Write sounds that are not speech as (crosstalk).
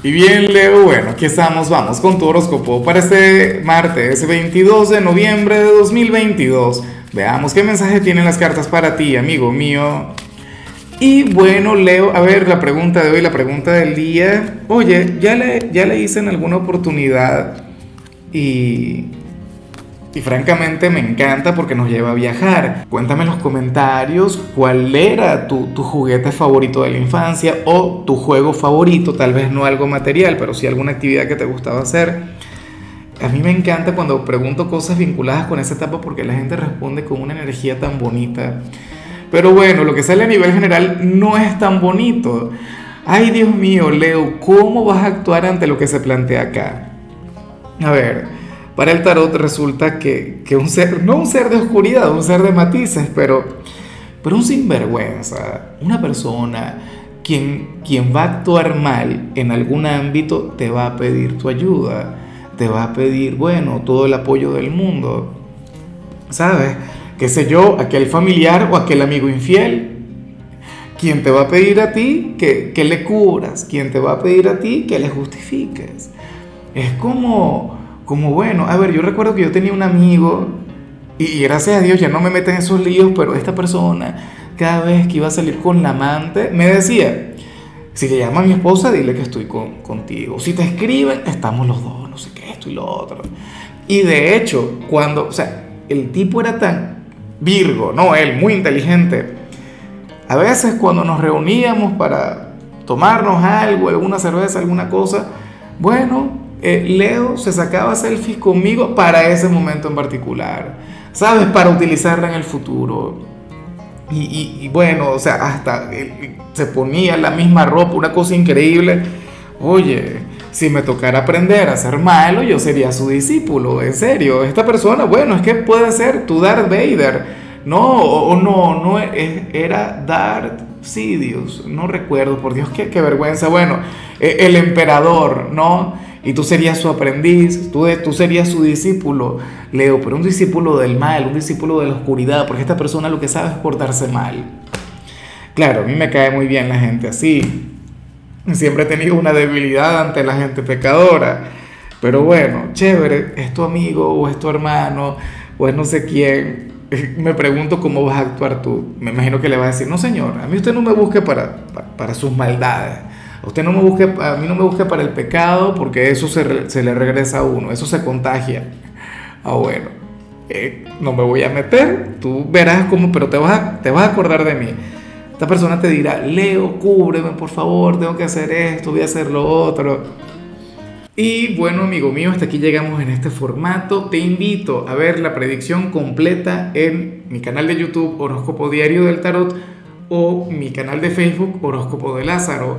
Y bien, Leo, bueno, aquí estamos, vamos con tu horóscopo para este martes 22 de noviembre de 2022. Veamos qué mensaje tienen las cartas para ti, amigo mío. Y bueno, Leo, a ver, la pregunta de hoy, la pregunta del día. Oye, ya le, ya le hice en alguna oportunidad y y francamente me encanta porque nos lleva a viajar. Cuéntame en los comentarios cuál era tu, tu, juguete favorito de la infancia o tu juego favorito, tal vez no algo material, pero sí alguna actividad que te gustaba hacer. A mí me encanta cuando pregunto cosas vinculadas con esa etapa porque la gente responde con una energía tan bonita. Pero bueno, lo que sale a nivel general no es tan bonito. Ay, Dios mío, Leo, ¿cómo vas a actuar ante lo que se plantea acá? A ver, para el tarot resulta que, un ser, no un ser de oscuridad, un ser de matices, pero, pero un sinvergüenza, una persona quien, quien va a actuar mal en algún ámbito te va a pedir tu ayuda, te va a pedir, bueno, todo el apoyo del mundo. ¿Sabes? ¿Qué sé yo? Aquel familiar o aquel amigo infiel. Quien te va a pedir a ti que, que le cubras, quien te va a pedir a ti que le justifiques. Es como como bueno, a ver, yo recuerdo que yo tenía un amigo y, gracias a Dios ya no me meten en esos líos, pero esta persona cada vez que iba a salir con la amante me decía, si le llama mi esposa, dile que estoy con, contigo. Si te escriben, estamos los dos, no sé qué, esto y lo otro. Y de hecho, cuando, o sea, el tipo era tan virgo, no él, muy inteligente. A veces cuando nos reuníamos para tomarnos algo, alguna cerveza, alguna cosa, bueno, eh, Leo se sacaba selfies conmigo para ese momento en particular, ¿sabes? Para utilizarla en el futuro. Y, bueno, o sea, hasta eh, se ponía la misma ropa, una cosa increíble. Oye, si me tocara aprender a ser malo, yo sería su discípulo, en serio. Esta persona, bueno, es que puede ser tu Darth Vader. No, o, no, no, era Darth Sidious, no recuerdo, por Dios, qué, qué vergüenza. Bueno, e, el emperador, ¿no? Y tú serías su aprendiz, tú, tú serías su discípulo, Leo, pero un discípulo del mal, un discípulo de la oscuridad, porque esta persona lo que sabe es portarse mal. Claro, a mí me cae muy bien la gente así. Siempre he tenido una debilidad ante la gente pecadora. Pero bueno, chévere, es tu amigo o es tu hermano o es no sé quién. (laughs) Me pregunto cómo vas a actuar tú. Me imagino que le vas a decir, no señor, a mí usted no me busque para, para, para sus maldades. Usted no me busque, a mí no me busque para el pecado porque eso se, se le regresa a uno, eso se contagia. Ah, bueno, eh, no me voy a meter, tú verás cómo, pero te vas, a, te vas a acordar de mí. Esta persona te dirá, Leo, cúbreme, por favor, tengo que hacer esto, voy a hacer lo otro. Y bueno, amigo mío, hasta aquí llegamos en este formato. Te invito a ver la predicción completa en mi canal de YouTube Horóscopo Diario del Tarot o mi canal de Facebook Horóscopo de Lázaro.